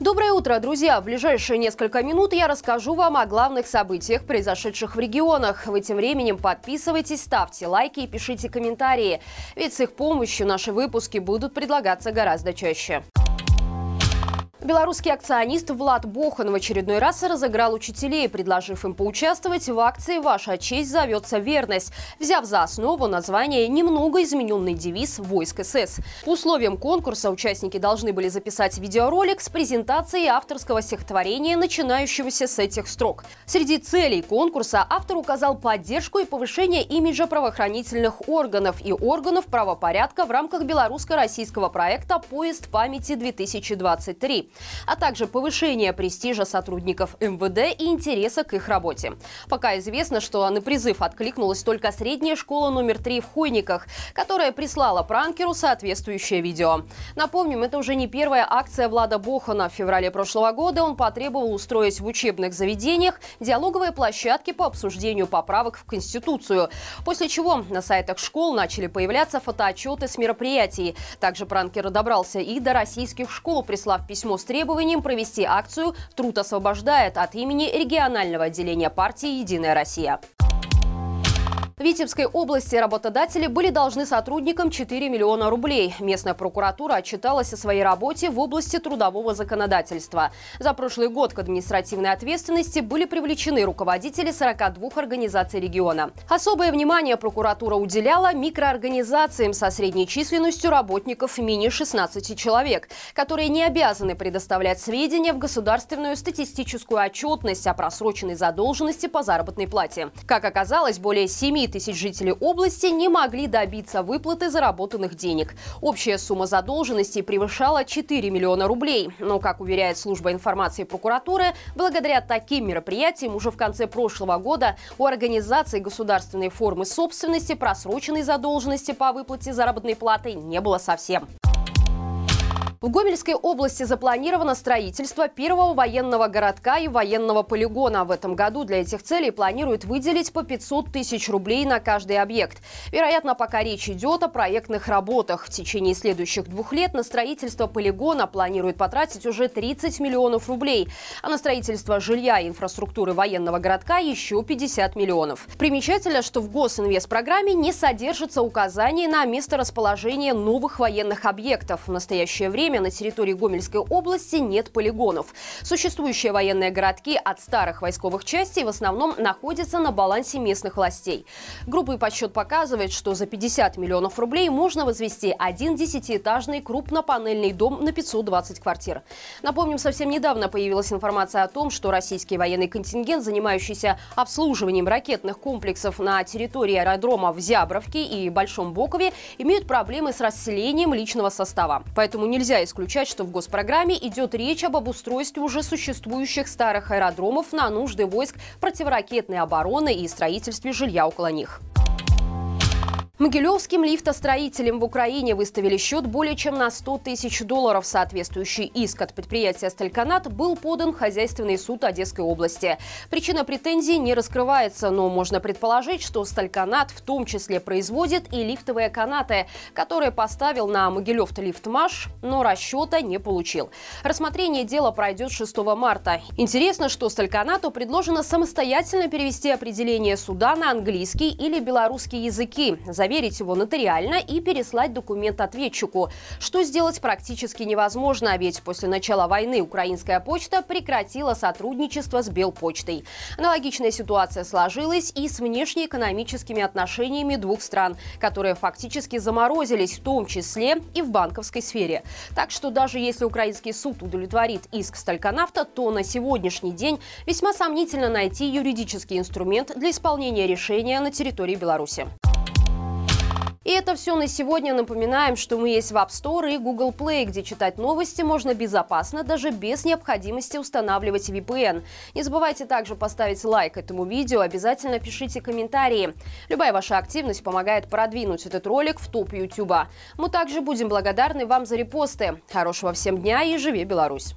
Доброе утро, друзья! В ближайшие несколько минут я расскажу вам о главных событиях, произошедших в регионах. Вы тем временем подписывайтесь, ставьте лайки и пишите комментарии. Ведь с их помощью наши выпуски будут предлагаться гораздо чаще. Белорусский акционист Влад Бохан в очередной раз разыграл учителей, предложив им поучаствовать в акции «Ваша честь зовется верность», взяв за основу название немного измененный девиз войск СС. По условиям конкурса участники должны были записать видеоролик с презентацией авторского стихотворения, начинающегося с этих строк. Среди целей конкурса автор указал поддержку и повышение имиджа правоохранительных органов и органов правопорядка в рамках белорусско-российского проекта «Поезд памяти-2023» а также повышение престижа сотрудников МВД и интереса к их работе. Пока известно, что на призыв откликнулась только средняя школа номер 3 в Хойниках, которая прислала пранкеру соответствующее видео. Напомним, это уже не первая акция Влада Бохана. В феврале прошлого года он потребовал устроить в учебных заведениях диалоговые площадки по обсуждению поправок в Конституцию, после чего на сайтах школ начали появляться фотоотчеты с мероприятий. Также пранкер добрался и до российских школ, прислав письмо с требованием провести акцию «Труд освобождает» от имени регионального отделения партии «Единая Россия». В Витебской области работодатели были должны сотрудникам 4 миллиона рублей. Местная прокуратура отчиталась о своей работе в области трудового законодательства. За прошлый год к административной ответственности были привлечены руководители 42 организаций региона. Особое внимание прокуратура уделяла микроорганизациям со средней численностью работников менее 16 человек, которые не обязаны предоставлять сведения в государственную статистическую отчетность о просроченной задолженности по заработной плате. Как оказалось, более 7 тысяч жителей области не могли добиться выплаты заработанных денег. Общая сумма задолженности превышала 4 миллиона рублей. Но, как уверяет служба информации прокуратуры, благодаря таким мероприятиям уже в конце прошлого года у организаций государственной формы собственности просроченной задолженности по выплате заработной платы не было совсем. В Гомельской области запланировано строительство первого военного городка и военного полигона. В этом году для этих целей планируют выделить по 500 тысяч рублей на каждый объект. Вероятно, пока речь идет о проектных работах. В течение следующих двух лет на строительство полигона планируют потратить уже 30 миллионов рублей, а на строительство жилья и инфраструктуры военного городка еще 50 миллионов. Примечательно, что в госинвестпрограмме не содержится указаний на место расположения новых военных объектов. В настоящее время время на территории Гомельской области нет полигонов. Существующие военные городки от старых войсковых частей в основном находятся на балансе местных властей. Группы подсчет показывает, что за 50 миллионов рублей можно возвести один десятиэтажный крупнопанельный дом на 520 квартир. Напомним, совсем недавно появилась информация о том, что российский военный контингент, занимающийся обслуживанием ракетных комплексов на территории аэродрома в Зябровке и Большом Бокове, имеют проблемы с расселением личного состава. Поэтому нельзя исключать, что в госпрограмме идет речь об обустройстве уже существующих старых аэродромов на нужды войск противоракетной обороны и строительстве жилья около них. Могилевским лифтостроителям в Украине выставили счет более чем на 100 тысяч долларов. Соответствующий иск от предприятия «Стальканат» был подан в Хозяйственный суд Одесской области. Причина претензий не раскрывается, но можно предположить, что «Стальканат» в том числе производит и лифтовые канаты, которые поставил на Могилев лифтмаш, но расчета не получил. Рассмотрение дела пройдет 6 марта. Интересно, что «Стальканату» предложено самостоятельно перевести определение суда на английский или белорусский языки – заверить его нотариально и переслать документ ответчику, что сделать практически невозможно, ведь после начала войны украинская почта прекратила сотрудничество с Белпочтой. Аналогичная ситуация сложилась и с внешнеэкономическими отношениями двух стран, которые фактически заморозились, в том числе и в банковской сфере. Так что даже если украинский суд удовлетворит иск Стальконавта, то на сегодняшний день весьма сомнительно найти юридический инструмент для исполнения решения на территории Беларуси. И это все на сегодня. Напоминаем, что мы есть в App Store и Google Play, где читать новости можно безопасно, даже без необходимости устанавливать VPN. Не забывайте также поставить лайк этому видео, обязательно пишите комментарии. Любая ваша активность помогает продвинуть этот ролик в топ YouTube. Мы также будем благодарны вам за репосты. Хорошего всем дня и живи Беларусь!